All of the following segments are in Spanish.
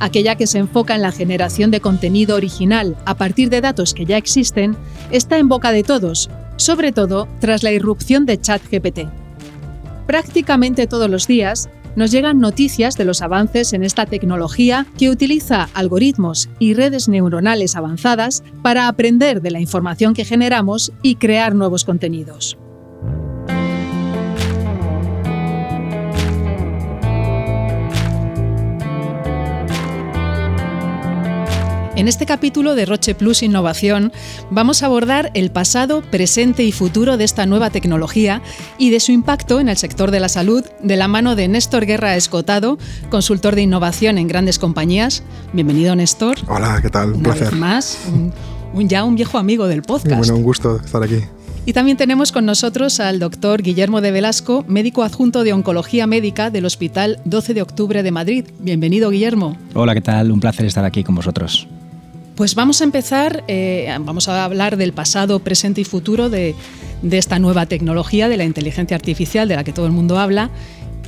aquella que se enfoca en la generación de contenido original a partir de datos que ya existen, está en boca de todos, sobre todo tras la irrupción de ChatGPT. Prácticamente todos los días nos llegan noticias de los avances en esta tecnología que utiliza algoritmos y redes neuronales avanzadas para aprender de la información que generamos y crear nuevos contenidos. En este capítulo de Roche Plus Innovación vamos a abordar el pasado, presente y futuro de esta nueva tecnología y de su impacto en el sector de la salud de la mano de Néstor Guerra Escotado, consultor de innovación en grandes compañías. Bienvenido, Néstor. Hola, ¿qué tal? Un placer. más, un, ya un viejo amigo del podcast. bueno, un gusto estar aquí. Y también tenemos con nosotros al doctor Guillermo de Velasco, médico adjunto de Oncología Médica del Hospital 12 de Octubre de Madrid. Bienvenido, Guillermo. Hola, ¿qué tal? Un placer estar aquí con vosotros. Pues vamos a empezar, eh, vamos a hablar del pasado, presente y futuro de, esta nueva tecnología, de la inteligencia artificial, de la que todo el mundo habla.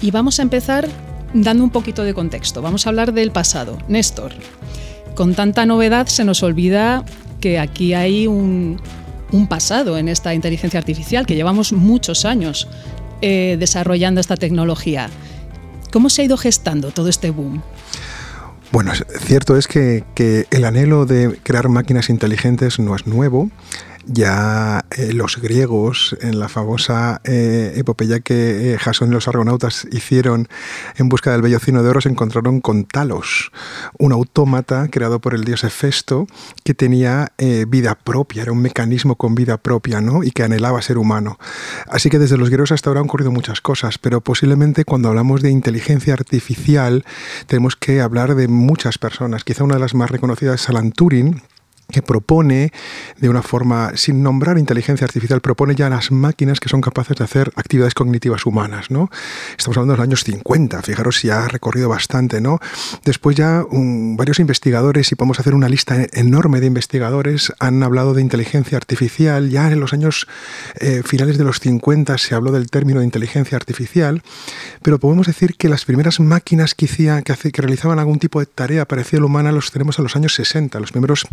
Y vamos a empezar dando un poquito de contexto. Vamos a hablar del pasado. Néstor, con tanta novedad se nos olvida que aquí hay un, pasado en esta inteligencia artificial, que llevamos muchos años eh, desarrollando esta tecnología. ¿Cómo se ha ido gestando todo este boom? Bueno, cierto es que, el anhelo de crear máquinas inteligentes no es nuevo. Ya eh, los griegos, en la famosa eh, epopeya que eh, Jasón y los argonautas hicieron en busca del bellocino de oro, se encontraron con Talos, un autómata creado por el dios Hefesto que tenía vida propia, era un mecanismo con vida propia ¿no? y que anhelaba ser humano. Así que desde los griegos hasta ahora han ocurrido muchas cosas, pero posiblemente cuando hablamos de inteligencia artificial tenemos que hablar de muchas personas. Quizá una de las más reconocidas es Alan Turing, que propone de una forma, sin nombrar inteligencia artificial, propone ya las máquinas que son capaces de hacer actividades cognitivas humanas, ¿no? Estamos hablando de los años 50, fijaros si ha recorrido bastante, ¿no? Después ya varios investigadores, y podemos hacer una lista enorme de investigadores, han hablado de inteligencia artificial, ya en los años eh, finales de los 50 se habló del término de inteligencia artificial, pero podemos decir que las primeras máquinas que, hacía, que, que realizaban algún tipo de tarea parecida a la humana los tenemos en los años 60, los primeros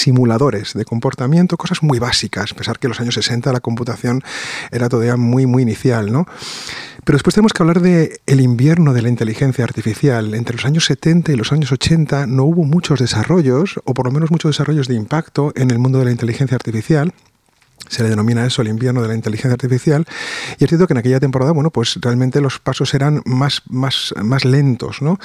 simuladores de comportamiento, cosas muy básicas, a pesar que en los años 60 la computación era todavía muy, muy inicial, ¿no? Pero después tenemos que hablar de el invierno de la inteligencia artificial. Entre los años 70 y los años 80 no hubo muchos desarrollos, o por lo menos muchos desarrollos de impacto en el mundo de la inteligencia artificial se le denomina eso el invierno de la inteligencia artificial, y es cierto que en aquella temporada, bueno, pues realmente los pasos eran más, más, más lentos, ¿no?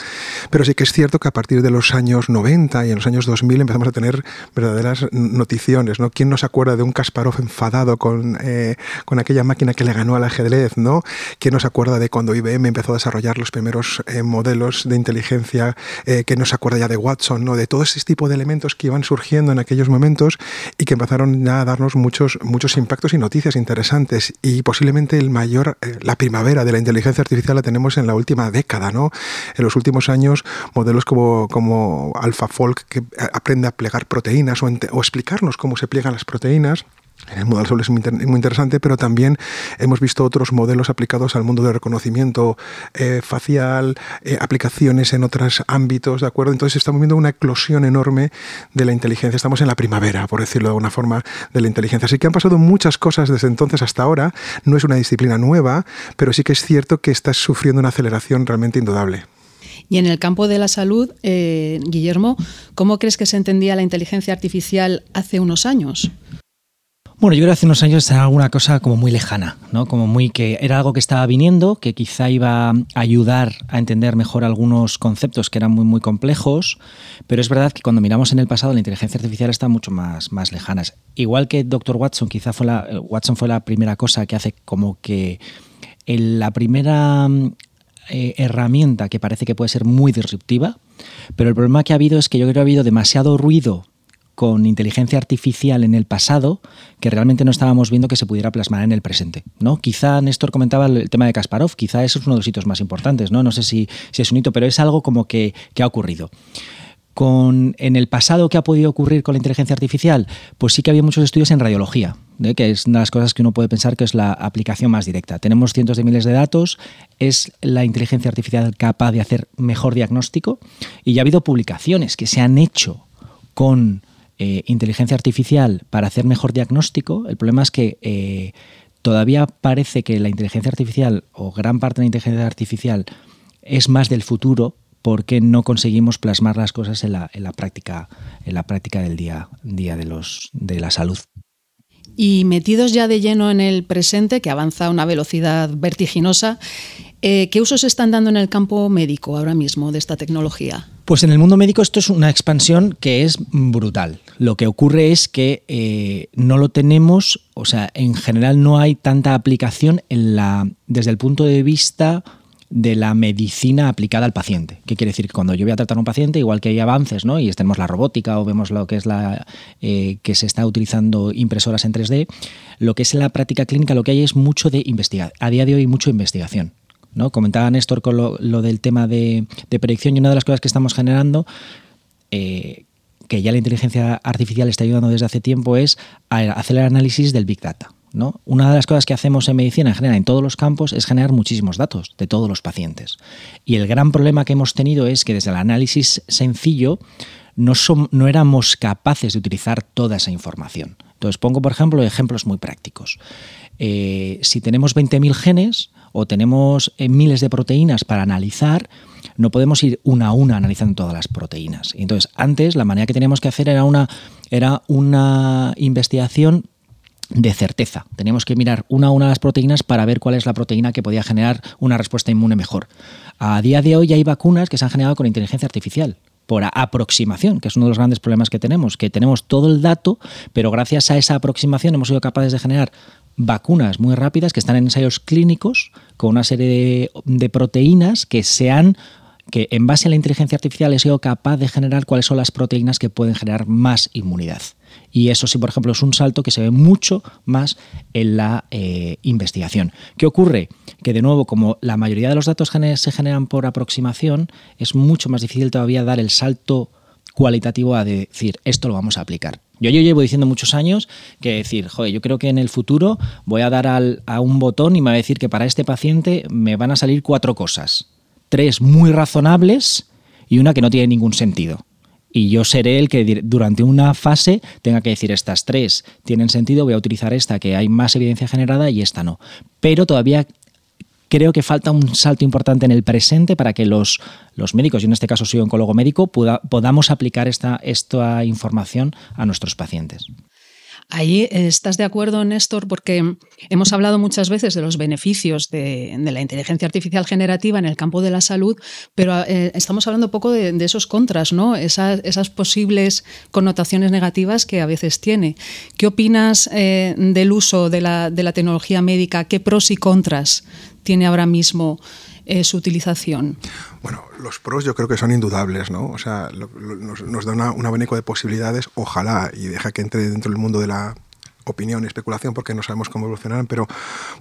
Pero sí que es cierto que a partir de los años 90 y en los años 2000 empezamos a tener verdaderas noticiones, ¿no? ¿Quién no se acuerda de un Kasparov enfadado con, eh, con aquella máquina que le ganó al ajedrez, ¿no? ¿Quién no se acuerda de cuando IBM empezó a desarrollar los primeros eh, modelos de inteligencia? Eh, ¿Quién no acuerda ya de Watson, ¿no? De todo ese tipo de elementos que iban surgiendo en aquellos momentos y que empezaron ya a darnos muchos muchos impactos y noticias interesantes y posiblemente el mayor, eh, la primavera de la inteligencia artificial la tenemos en la última década, ¿no? En los últimos años, modelos como, como AlphaFold que aprende a plegar proteínas o, o explicarnos cómo se pliegan las proteínas el modelo Sol es muy, interesante, pero también hemos visto otros modelos aplicados al mundo del reconocimiento eh, facial, eh, aplicaciones en otros ámbitos, ¿de acuerdo? Entonces estamos viendo una eclosión enorme de la inteligencia. Estamos en la primavera, por decirlo de alguna forma, de la inteligencia. Así que han pasado muchas cosas desde entonces hasta ahora. No es una disciplina nueva, pero sí que es cierto que está sufriendo una aceleración realmente indudable. Y en el campo de la salud, eh, Guillermo, ¿cómo crees que se entendía la inteligencia artificial hace unos años? Bueno, yo creo que hace unos años era alguna cosa como muy lejana, ¿no? Como muy que era algo que estaba viniendo, que quizá iba a ayudar a entender mejor algunos conceptos que eran muy muy complejos, pero es verdad que cuando miramos en el pasado la inteligencia artificial está mucho más, más lejanas. Igual que Dr. Watson, quizá fue la, Watson fue la primera cosa que hace como que la primera eh, herramienta que parece que puede ser muy disruptiva, pero el problema que ha habido es que yo creo que ha habido demasiado ruido con inteligencia artificial en el pasado que realmente no estábamos viendo que se pudiera plasmar en el presente. ¿no? Quizá Néstor comentaba el tema de Kasparov, quizá eso es uno de los hitos más importantes, no, no sé si, si es un hito, pero es algo como que, que ha ocurrido. Con, en el pasado, ¿qué ha podido ocurrir con la inteligencia artificial? Pues sí que había muchos estudios en radiología, ¿eh? que es una de las cosas que uno puede pensar que es la aplicación más directa. Tenemos cientos de miles de datos, es la inteligencia artificial capaz de hacer mejor diagnóstico y ya ha habido publicaciones que se han hecho con eh, inteligencia artificial para hacer mejor diagnóstico. El problema es que eh, todavía parece que la inteligencia artificial o gran parte de la inteligencia artificial es más del futuro porque no conseguimos plasmar las cosas en la, práctica, en la práctica del día, día de, los, de la salud. Y metidos ya de lleno en el presente, que avanza a una velocidad vertiginosa, eh, ¿qué usos están dando en el campo médico ahora mismo de esta tecnología? Pues en el mundo médico esto es una expansión que es brutal. Lo que ocurre es que eh, no lo tenemos, o sea, en general no hay tanta aplicación en la, desde el punto de vista de la medicina aplicada al paciente. ¿Qué quiere decir? Que cuando yo voy a tratar a un paciente, igual que hay avances, ¿no? Y tenemos la robótica o vemos lo que es la eh, que se está utilizando impresoras en 3D, lo que es la práctica clínica, lo que hay es mucho de investigación. A día de hoy, mucho investigación. ¿No? Comentaba Néstor con lo, del tema de, predicción y una de las cosas que estamos generando, eh, que ya la inteligencia artificial está ayudando desde hace tiempo, es hacer el análisis del Big Data. Una de las cosas que hacemos en medicina en general en todos los campos es generar muchísimos datos de todos los pacientes. Y el gran problema que hemos tenido es que desde el análisis sencillo no, no éramos capaces de utilizar toda esa información. Entonces pongo, por ejemplo, ejemplos muy prácticos. Eh, si tenemos 20.000 genes o tenemos eh, miles de proteínas para analizar, no podemos ir una a una analizando todas las proteínas. Entonces, antes la manera que teníamos que hacer era una, era una investigación de certeza. Teníamos que mirar una a una las proteínas para ver cuál es la proteína que podía generar una respuesta inmune mejor. A día de hoy hay vacunas que se han generado con inteligencia artificial por aproximación, que es uno de los grandes problemas que tenemos, que tenemos todo el dato, pero gracias a esa aproximación hemos sido capaces de generar vacunas muy rápidas que están en ensayos clínicos con una serie de, de proteínas que se han que en base a la inteligencia artificial he sido capaz de generar cuáles son las proteínas que pueden generar más inmunidad. Y eso sí, por ejemplo, es un salto que se ve mucho más en la eh, investigación. ¿Qué ocurre? Que de nuevo, como la mayoría de los datos se generan por aproximación, es mucho más difícil todavía dar el salto cualitativo a decir, esto lo vamos a aplicar. Yo, yo llevo diciendo muchos años que decir, joder, yo creo que en el futuro voy a dar a un botón y me va a decir que para este paciente me van a salir cuatro cosas. Tres muy razonables y una que no tiene ningún sentido y yo seré el que durante una fase tenga que decir estas tres tienen sentido, voy a utilizar esta que hay más evidencia generada y esta no. Pero todavía creo que falta un salto importante en el presente para que los, los médicos, y en este caso soy oncólogo médico, podamos aplicar esta, esta información a nuestros pacientes. Ahí estás de acuerdo, Néstor, porque hemos hablado muchas veces de los beneficios de, la inteligencia artificial generativa en el campo de la salud, pero eh, estamos hablando poco de, esos contras, ¿no? esas posibles connotaciones negativas que a veces tiene. ¿Qué opinas eh, del uso de la tecnología médica? ¿Qué pros y contras tiene ahora mismo? Eh, su utilización? Bueno, los pros yo creo que son indudables, ¿no? O sea, nos, da una, un abanico de posibilidades, ojalá, y deja que entre dentro del mundo de la opinión y especulación porque no sabemos cómo evolucionarán, pero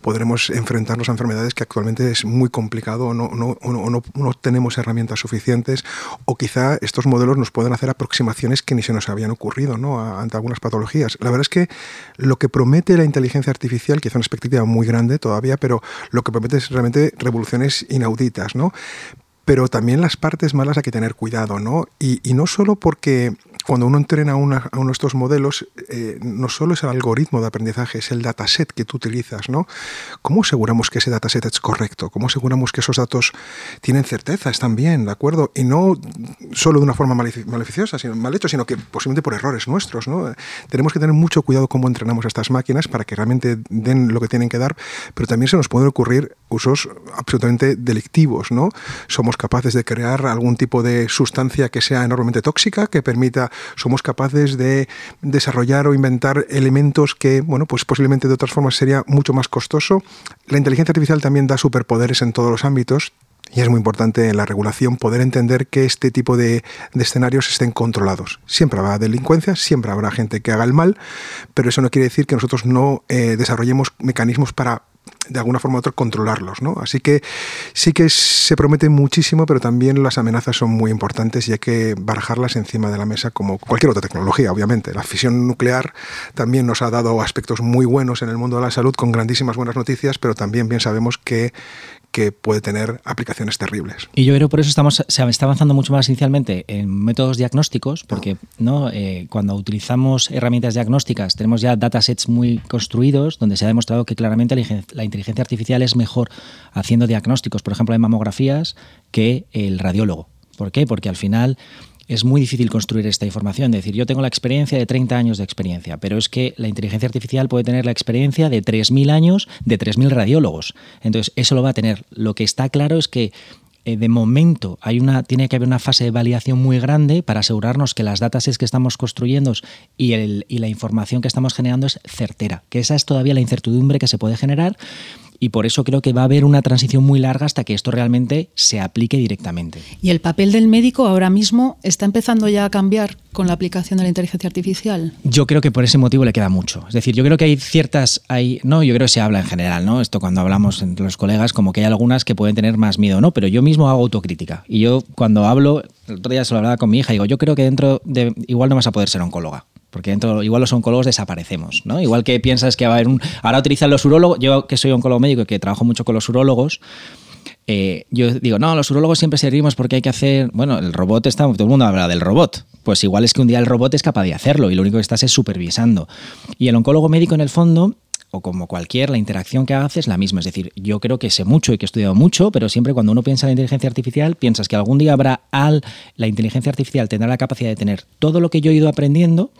podremos enfrentarnos a enfermedades que actualmente es muy complicado o no, no, no, no, tenemos herramientas suficientes o quizá estos modelos nos puedan hacer aproximaciones que ni se nos habían ocurrido ¿no? ante algunas patologías. La verdad es que lo que promete la inteligencia artificial, es una expectativa muy grande todavía, pero lo que promete es realmente revoluciones inauditas, ¿no? pero también las partes malas hay que tener cuidado, ¿no? Y no solo porque cuando uno entrena una, a uno de estos modelos, eh, no solo es el algoritmo de aprendizaje, es el dataset que tú utilizas, ¿no? ¿Cómo aseguramos que ese dataset es correcto? ¿Cómo aseguramos que esos datos tienen certeza, están bien, ¿de acuerdo? Y no solo de una forma maleficiosa, sino mal hecho, sino que posiblemente por errores nuestros, ¿no? Tenemos que tener mucho cuidado cómo entrenamos a estas máquinas para que realmente den lo que tienen que dar, pero también se nos pueden ocurrir usos absolutamente delictivos, ¿no? Somos capaces de crear algún tipo de sustancia que sea enormemente tóxica, que permita somos capaces de desarrollar o inventar elementos que, bueno, pues posiblemente de otras formas sería mucho más costoso. La inteligencia artificial también da superpoderes en todos los ámbitos y es muy importante en la regulación poder entender que este tipo de, escenarios estén controlados. Siempre habrá delincuencia, siempre habrá gente que haga el mal, pero eso no quiere decir que nosotros no eh, desarrollemos mecanismos para de alguna forma u otra controlarlos. ¿no? Así que sí que se promete muchísimo, pero también las amenazas son muy importantes y hay que barajarlas encima de la mesa como cualquier otra tecnología, obviamente. La fisión nuclear también nos ha dado aspectos muy buenos en el mundo de la salud con grandísimas buenas noticias, pero también bien sabemos que, que puede tener aplicaciones terribles. Y yo creo por eso estamos, se está avanzando mucho más inicialmente en métodos diagnósticos, porque ¿no? Eh, cuando utilizamos herramientas diagnósticas tenemos ya datasets muy construidos donde se ha demostrado que claramente la inteligencia artificial es mejor haciendo diagnósticos, por ejemplo, en mamografías, que el radiólogo. ¿Por qué? Porque al final es muy difícil construir esta información. Es decir, yo tengo la experiencia de 30 años de experiencia, pero es que la inteligencia artificial puede tener la experiencia de 3.000 años de 3.000 radiólogos. Entonces, eso lo va a tener. Lo que está claro es que eh, de momento hay una, tiene que haber una fase de validación muy grande para asegurarnos que las datas que estamos construyendo y, el, y la información que estamos generando es certera, que esa es todavía la incertidumbre que se puede generar y por eso creo que va a haber una transición muy larga hasta que esto realmente se aplique directamente. ¿Y el papel del médico ahora mismo está empezando ya a cambiar con la aplicación de la inteligencia artificial? Yo creo que por ese motivo le queda mucho. Es decir, yo creo que hay ciertas, hay, no, yo creo que se habla en general, ¿no? Esto cuando hablamos entre los colegas, como que hay algunas que pueden tener más miedo, ¿no? Pero yo mismo hago autocrítica. Y yo cuando hablo, el otro día se lo hablaba con mi hija, digo, yo creo que dentro de, igual no vas a poder ser oncóloga porque dentro, igual los oncólogos desaparecemos, ¿no? Igual que piensas que va a haber un... Ahora utilizan los urólogos, yo que soy oncólogo médico y que trabajo mucho con los urólogos, eh, yo digo, no, los urólogos siempre servimos porque hay que hacer, bueno, el robot está, todo el mundo habla del robot, pues igual es que un día el robot es capaz de hacerlo y lo único que estás es supervisando. Y el oncólogo médico en el fondo o como cualquier, la interacción que hace es la misma. Es decir, yo creo que sé mucho y que he estudiado mucho, pero siempre cuando uno piensa en la inteligencia artificial, piensas que algún día habrá al, la inteligencia artificial tendrá la capacidad de tener todo lo que yo he ido aprendiendo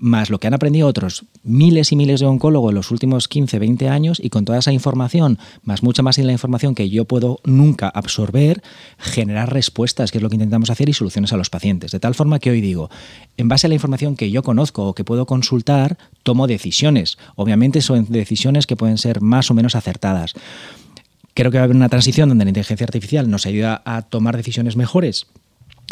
más lo que han aprendido otros miles y miles de oncólogos en los últimos 15, 20 años y con toda esa información, más mucha más de la información que yo puedo nunca absorber, generar respuestas, que es lo que intentamos hacer, y soluciones a los pacientes. De tal forma que hoy digo, en base a la información que yo conozco o que puedo consultar, tomo decisiones. Obviamente son decisiones que pueden ser más o menos acertadas. Creo que va a haber una transición donde la inteligencia artificial nos ayuda a tomar decisiones mejores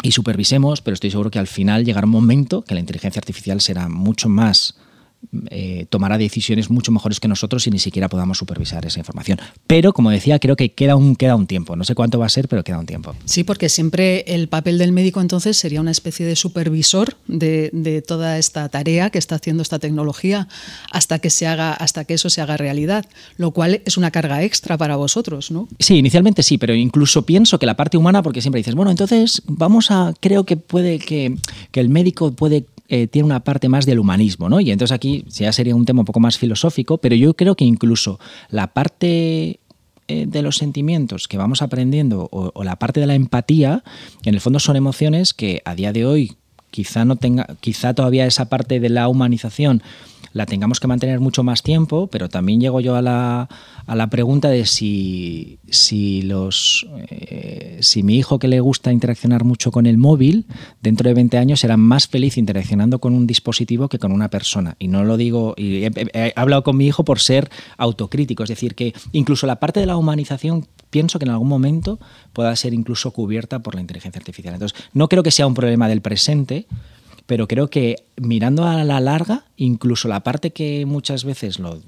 y supervisemos, pero estoy seguro que al final llegará un momento que la inteligencia artificial será mucho más eh, tomará decisiones mucho mejores que nosotros y ni siquiera podamos supervisar esa información. Pero, como decía, creo que queda un, queda un tiempo. No sé cuánto va a ser, pero queda un tiempo. Sí, porque siempre el papel del médico entonces sería una especie de supervisor de, de toda esta tarea que está haciendo esta tecnología hasta que, se haga, hasta que eso se haga realidad, lo cual es una carga extra para vosotros, ¿no? Sí, inicialmente sí, pero incluso pienso que la parte humana, porque siempre dices, bueno, entonces vamos a, creo que puede que, que el médico puede eh, tiene una parte más del humanismo, ¿no? Y entonces aquí ya sería un tema un poco más filosófico, pero yo creo que incluso la parte eh, de los sentimientos que vamos aprendiendo o, o, la parte de la empatía, en el fondo son emociones que a día de hoy quizá no tenga, quizá todavía esa parte de la humanización la tengamos que mantener mucho más tiempo, pero también llego yo a la, a la pregunta de si, si, los, eh, si mi hijo que le gusta interaccionar mucho con el móvil, dentro de 20 años será más feliz interaccionando con un dispositivo que con una persona. Y no lo digo, y he, hablado con mi hijo por ser autocrítico, es decir, que incluso la parte de la humanización pienso que en algún momento pueda ser incluso cubierta por la inteligencia artificial. Entonces, no creo que sea un problema del presente, pero creo que mirando a la larga, incluso la parte que muchas veces lo,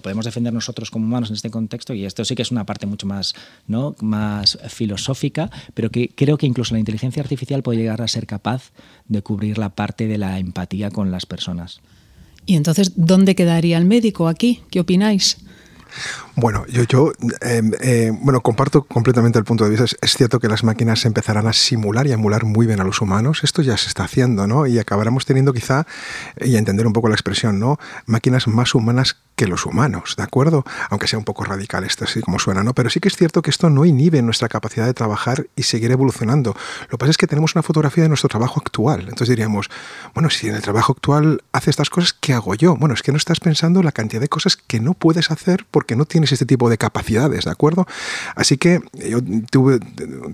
podemos defender nosotros como humanos en este contexto, y esto sí que es una parte mucho más, ¿no? más filosófica, pero que creo que incluso la inteligencia artificial puede llegar a ser capaz de cubrir la parte de la empatía con las personas. ¿Y entonces dónde quedaría el médico aquí? ¿Qué opináis? Bueno, yo, yo eh, bueno, comparto completamente el punto de vista. Es, cierto que las máquinas empezarán a simular y emular muy bien a los humanos. Esto ya se está haciendo, ¿no? Y acabaremos teniendo quizá, y a entender un poco la expresión, ¿no? Máquinas más humanas que los humanos, ¿de acuerdo? Aunque sea un poco radical esto, así como suena, ¿no? Pero sí que es cierto que esto no inhibe nuestra capacidad de trabajar y seguir evolucionando. Lo que pasa es que tenemos una fotografía de nuestro trabajo actual. Entonces diríamos, bueno, si en el trabajo actual hace estas cosas, ¿qué hago yo? Bueno, es que no estás pensando la cantidad de cosas que no puedes hacer porque no tienes este tipo de capacidades, ¿de acuerdo? Así que yo tuve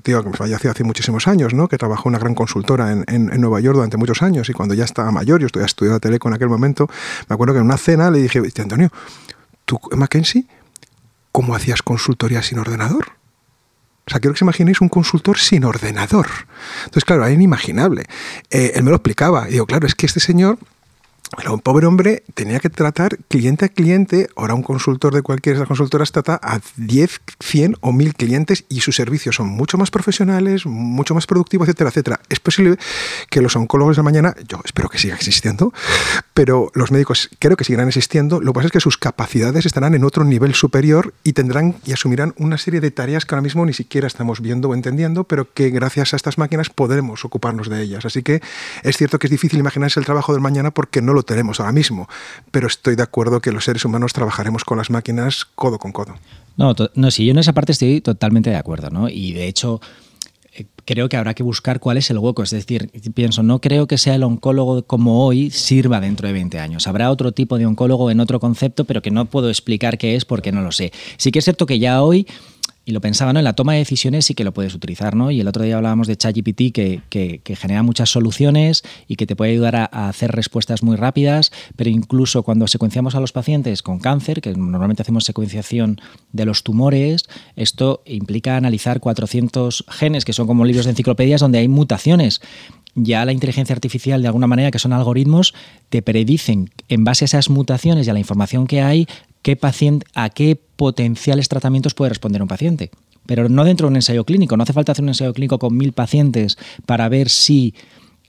tío que me falleció hace muchísimos años, ¿no? Que trabajó una gran consultora en, Nueva York durante muchos años y cuando ya estaba mayor, yo estudiaba teleco en aquel momento, me acuerdo que en una cena le dije, Antonio, ¿tú, Mackenzie, cómo hacías consultoría sin ordenador? O sea, quiero que se imaginéis un consultor sin ordenador. Entonces, claro, era inimaginable. Eh, él me lo explicaba. Y digo, claro, es que este señor un pobre hombre tenía que tratar cliente a cliente, ahora un consultor de cualquier de las consultoras trata a 10, 100 o 1000 clientes y sus servicios son mucho más profesionales, mucho más productivos, etcétera, etcétera. Es posible que los oncólogos de mañana, yo espero que siga existiendo, pero los médicos creo que seguirán existiendo. Lo que pasa es que sus capacidades estarán en otro nivel superior y tendrán y asumirán una serie de tareas que ahora mismo ni siquiera estamos viendo o entendiendo, pero que gracias a estas máquinas podremos ocuparnos de ellas. Así que es cierto que es difícil imaginarse el trabajo del mañana porque no lo tenemos ahora mismo, pero estoy de acuerdo que los seres humanos trabajaremos con las máquinas codo con codo. No, no, sí, yo en esa parte estoy totalmente de acuerdo, ¿no? Y de hecho, eh, creo que habrá que buscar cuál es el hueco. Es decir, pienso, no creo que sea el oncólogo como hoy sirva dentro de 20 años. Habrá otro tipo de oncólogo en otro concepto, pero que no puedo explicar qué es porque no lo sé. Sí que es cierto que ya hoy y lo pensaba, ¿no? En la toma de decisiones sí que lo puedes utilizar, ¿no? Y el otro día hablábamos de ChatGPT que, que, genera muchas soluciones y que te puede ayudar a, hacer respuestas muy rápidas, pero incluso cuando secuenciamos a los pacientes con cáncer, que normalmente hacemos secuenciación de los tumores, esto implica analizar 400 genes, que son como libros de enciclopedias donde hay mutaciones ya la inteligencia artificial, de alguna manera, que son algoritmos, te predicen en base a esas mutaciones y a la información que hay, qué paciente, a qué potenciales tratamientos puede responder un paciente. Pero no dentro de un ensayo clínico. No hace falta hacer un ensayo clínico con mil pacientes para ver si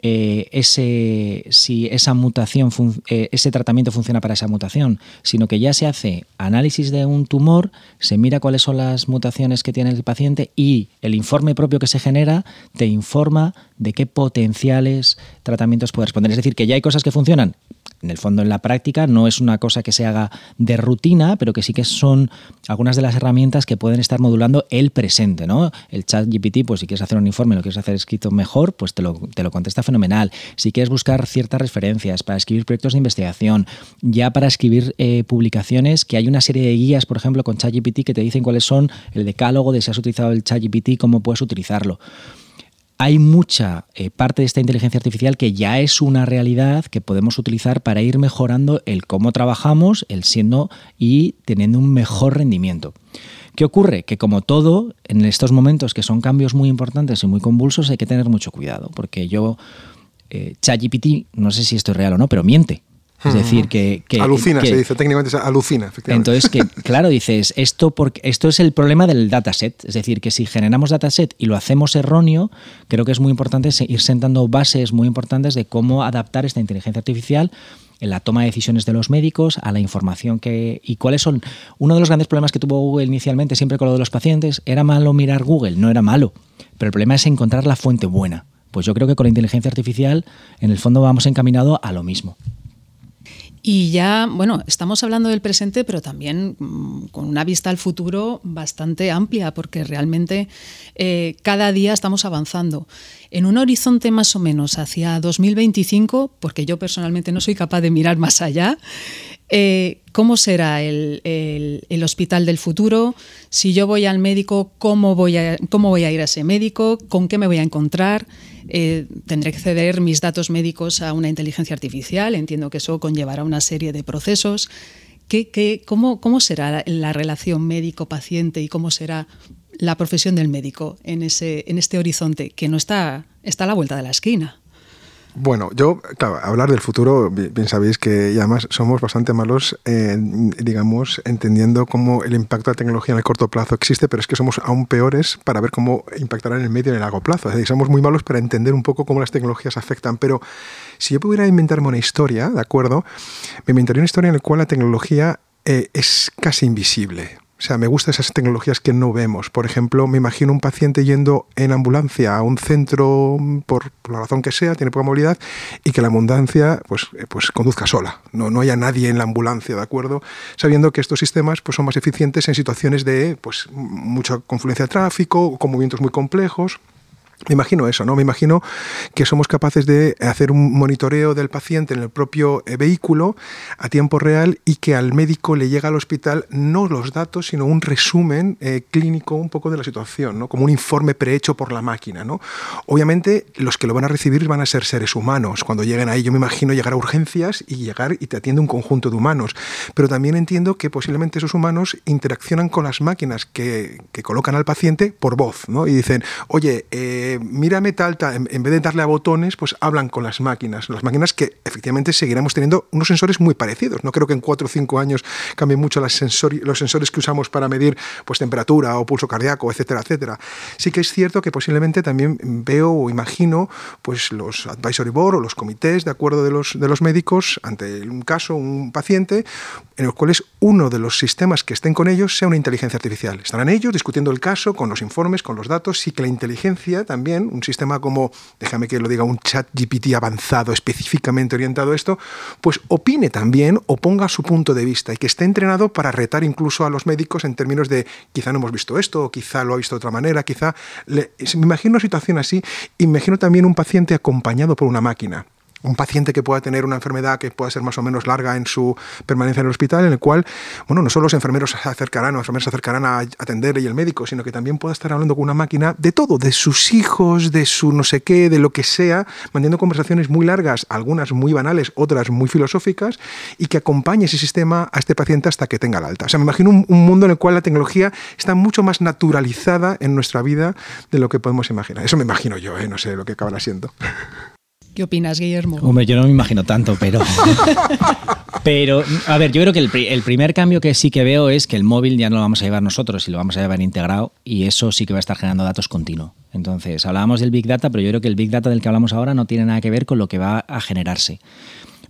eh, ese, si esa mutación, eh, ese tratamiento funciona para esa mutación, sino que ya se hace análisis de un tumor, se mira cuáles son las mutaciones que tiene el paciente y el informe propio que se genera te informa de qué potenciales tratamientos puede responder. Es decir, que ya hay cosas que funcionan en el fondo en la práctica no es una cosa que se haga de rutina, pero que sí que son algunas de las herramientas que pueden estar modulando el presente, ¿no? El chat GPT, pues si quieres hacer un informe, lo quieres hacer escrito mejor, pues te lo, te lo contesta fenomenal. Si quieres buscar ciertas referencias para escribir proyectos de investigación, ya para escribir eh, publicaciones, que hay una serie de guías, por ejemplo, con ChatGPT que te dicen cuáles son el decálogo de si has utilizado el ChatGPT, cómo puedes utilizarlo hay mucha eh, parte de esta inteligencia artificial que ya es una realidad que podemos utilizar para ir mejorando el cómo trabajamos, el siendo y teniendo un mejor rendimiento. ¿Qué ocurre? Que como todo, en estos momentos que son cambios muy importantes y muy convulsos, hay que tener mucho cuidado, porque yo, eh, ChatGPT, no sé si esto es real o no, pero miente. Es decir, que... alucina, se dice técnicamente, se alucina, efectivamente. Entonces, que, claro, dices, esto, porque, esto es el problema del dataset. Es decir, que si generamos dataset y lo hacemos erróneo, creo que es muy importante ir sentando bases muy importantes de cómo adaptar esta inteligencia artificial en la toma de decisiones de los médicos, a la información que... y cuáles son... Uno de los grandes problemas que tuvo Google inicialmente, siempre con lo de los pacientes, era malo mirar Google, no era malo, pero el problema es encontrar la fuente buena. Pues yo creo que con la inteligencia artificial, en el fondo, vamos encaminado a lo mismo. Y ya, bueno, estamos hablando del presente, pero también mm, con una vista al futuro bastante amplia, porque realmente eh, cada día estamos avanzando. En un horizonte más o menos hacia 2025, porque yo personalmente no soy capaz de mirar más allá, eh, ¿cómo será el, hospital del futuro? Si yo voy al médico, ¿cómo voy, a, ¿cómo voy a ir a ese médico? ¿Con qué me voy a encontrar? Eh, tendré que ceder mis datos médicos a una inteligencia artificial. Entiendo que eso conllevará una serie de procesos. ¿Qué, cómo, ¿Cómo será la relación médico-paciente y cómo será la profesión del médico en, ese, en este horizonte que no está, está a la vuelta de la esquina? Bueno, yo, claro, hablar del futuro, bien sabéis que además somos bastante malos, digamos, entendiendo cómo el impacto de la tecnología en el corto plazo existe, pero es que somos aún peores para ver cómo impactará en el medio y en el largo plazo. Es decir, somos muy malos para entender un poco cómo las tecnologías afectan. Pero si yo pudiera inventarme una historia, ¿de acuerdo? Me inventaría una historia en la cual la tecnología eh, es casi invisible. O sea, me gustan esas tecnologías que no vemos. Por ejemplo, me imagino un paciente yendo en ambulancia a un centro por, la razón que sea, tiene poca movilidad, y que la ambulancia pues, eh, pues conduzca sola. No, no haya nadie en la ambulancia, ¿de acuerdo? Sabiendo que estos sistemas pues, son más eficientes en situaciones de pues, mucha confluencia de tráfico, con movimientos muy complejos. Me imagino eso, ¿no? Me imagino que somos capaces de hacer un monitoreo del paciente en el propio eh, vehículo a tiempo real y que al médico le llega al hospital no los datos, sino un resumen eh, clínico un poco de la situación, ¿no? Como un informe prehecho por la máquina, ¿no? Obviamente los que lo van a recibir van a ser seres humanos. Cuando lleguen ahí, yo me imagino llegar a urgencias y llegar y te atiende un conjunto de humanos. Pero también entiendo que posiblemente esos humanos interaccionan con las máquinas que, que colocan al paciente por voz, ¿no? Y dicen, oye, eh, mírame tal, en, vez de darle a botones, pues hablan con las máquinas. Las máquinas que efectivamente seguiremos teniendo unos sensores muy parecidos. No creo que en cuatro o cinco años cambien mucho los sensores que usamos para medir pues, temperatura o pulso cardíaco, etcétera, etcétera. Sí que es cierto que posiblemente también veo o imagino pues, los advisory board o los comités de acuerdo de los, de los médicos ante un caso, un paciente, en los cuales uno de los sistemas que estén con ellos sea una inteligencia artificial. Estarán ellos discutiendo el caso con los informes, con los datos y que la inteligencia también un sistema como, déjame que lo diga, un chat GPT avanzado, específicamente orientado a esto, pues opine también o ponga su punto de vista y que esté entrenado para retar incluso a los médicos en términos de quizá no hemos visto esto, o quizá lo ha visto de otra manera, quizá... me imagino una situación así imagino también un paciente acompañado por una máquina un paciente que pueda tener una enfermedad que pueda ser más o menos larga en su permanencia en el hospital, en el cual, bueno, no solo los enfermeros se acercarán o enfermeras se acercarán a atenderle y el médico, sino que también pueda estar hablando con una máquina de todo, de sus hijos, de su no sé qué, de lo que sea, manteniendo conversaciones muy largas, algunas muy banales, otras muy filosóficas, y que acompañe ese sistema a este paciente hasta que tenga la alta. O sea, me imagino un, mundo en el cual la tecnología está mucho más naturalizada en nuestra vida de lo que podemos imaginar. Eso me imagino yo, ¿eh? no sé lo que acabará siendo. ¿Qué opinas, Guillermo? Hombre, yo no me imagino tanto, pero. pero, a ver, yo creo que el, primer cambio que sí que veo es que el móvil ya no lo vamos a llevar nosotros y lo vamos a llevar integrado, y eso sí que va a estar generando datos continuo. Entonces, hablábamos del Big Data, pero yo creo que el Big Data del que hablamos ahora no tiene nada que ver con lo que va a generarse.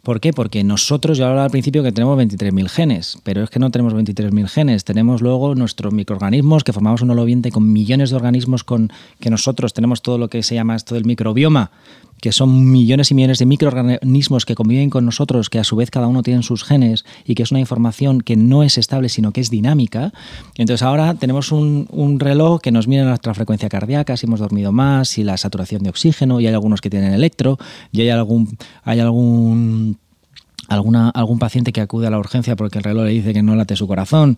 ¿Por qué? Porque nosotros, yo hablaba al principio que tenemos 23.000 genes, pero es que no tenemos 23.000 genes, tenemos luego nuestros microorganismos, que formamos un holobiente con millones de organismos con que nosotros tenemos todo lo que se llama esto del microbioma, que son millones y millones de microorganismos que conviven con nosotros, que a su vez cada uno tiene sus genes y que es una información que no es estable, sino que es dinámica. Entonces ahora tenemos un, reloj que nos mira nuestra frecuencia cardíaca, si hemos dormido más, si la saturación de oxígeno, y hay algunos que tienen electro, y hay algún, hay algún Alguna, algún paciente que acude a la urgencia porque el reloj le dice que no late su corazón.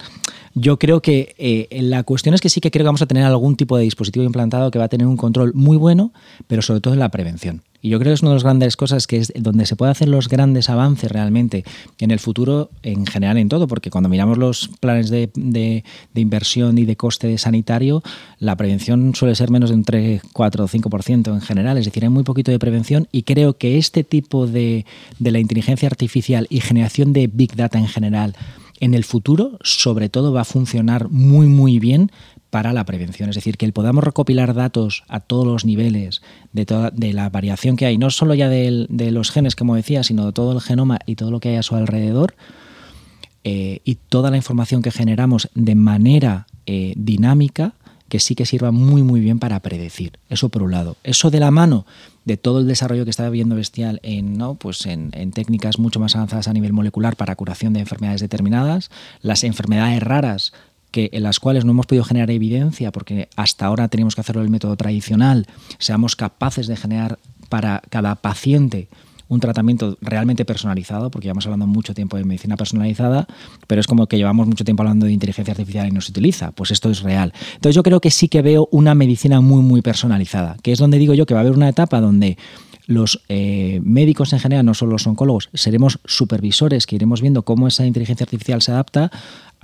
Yo creo que eh, la cuestión es que sí que creo que vamos a tener algún tipo de dispositivo implantado que va a tener un control muy bueno, pero sobre todo en la prevención. Y yo creo que es una de las grandes cosas que es donde se puede hacer los grandes avances realmente en el futuro, en general en todo, porque cuando miramos los planes de, de, inversión y de coste sanitario, la prevención suele ser menos de un 3, 4 o 5% en general, es decir, hay muy poquito de prevención y creo que este tipo de, de la inteligencia artificial y generación de Big Data en general, en el futuro, sobre todo, va a funcionar muy, muy bien para la prevención. Es decir, que podamos recopilar datos a todos los niveles de, toda, de la variación que hay, no solo ya de, los genes, como decía, sino de todo el genoma y todo lo que hay a su alrededor, eh, y toda la información que generamos de manera eh, dinámica, que sí que sirva muy muy bien para predecir. Eso por un lado. Eso de la mano de todo el desarrollo que está viendo Bestial en, ¿no? pues en, técnicas mucho más avanzadas a nivel molecular para curación de enfermedades determinadas, las enfermedades raras en las cuales no hemos podido generar evidencia, porque hasta ahora teníamos que hacerlo el método tradicional, seamos capaces de generar para cada paciente un tratamiento realmente personalizado, porque llevamos hablando mucho tiempo de medicina personalizada, pero es como que llevamos mucho tiempo hablando de inteligencia artificial y no se utiliza. Pues esto es real. Entonces yo creo que sí que veo una medicina muy, muy personalizada, que es donde digo yo que va a haber una etapa donde los eh, médicos en general, no solo los oncólogos, seremos supervisores que iremos viendo cómo esa inteligencia artificial se adapta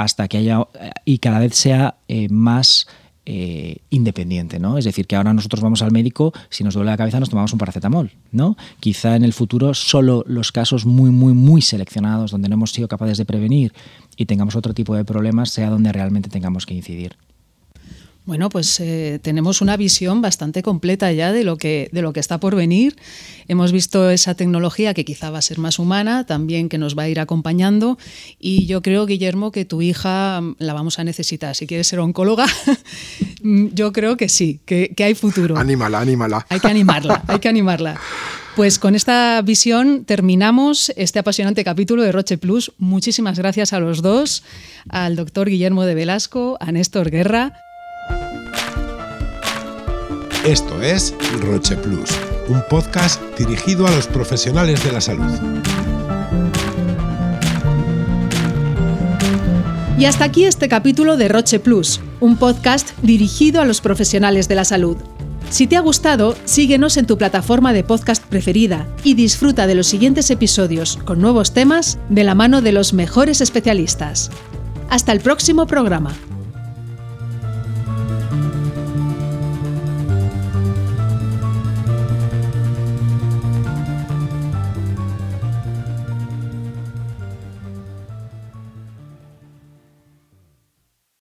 hasta que haya y cada vez sea eh, más eh, independiente, ¿no? Es decir, que ahora nosotros vamos al médico, si nos duele la cabeza nos tomamos un paracetamol, ¿no? Quizá en el futuro solo los casos muy, muy, muy seleccionados donde no hemos sido capaces de prevenir y tengamos otro tipo de problemas sea donde realmente tengamos que incidir. Bueno, pues eh, tenemos una visión bastante completa ya de lo, que, de lo que está por venir. Hemos visto esa tecnología que quizá va a ser más humana, también que nos va a ir acompañando. Y yo creo, Guillermo, que tu hija mm, la vamos a necesitar. Si quieres ser oncóloga, mm, yo creo que sí, que, que hay futuro. Anímala, anímala. Hay que animarla, hay que animarla. Pues con esta visión terminamos este apasionante capítulo de Roche Plus. Muchísimas gracias a los dos, al doctor Guillermo de Velasco, a Néstor Guerra. Esto es Roche Plus, un podcast dirigido a los profesionales de la salud. Y hasta aquí este capítulo de Roche Plus, un podcast dirigido a los profesionales de la salud. Si te ha gustado, síguenos en tu plataforma de podcast preferida y disfruta de los siguientes episodios con nuevos temas de la mano de los mejores especialistas. Hasta el próximo programa.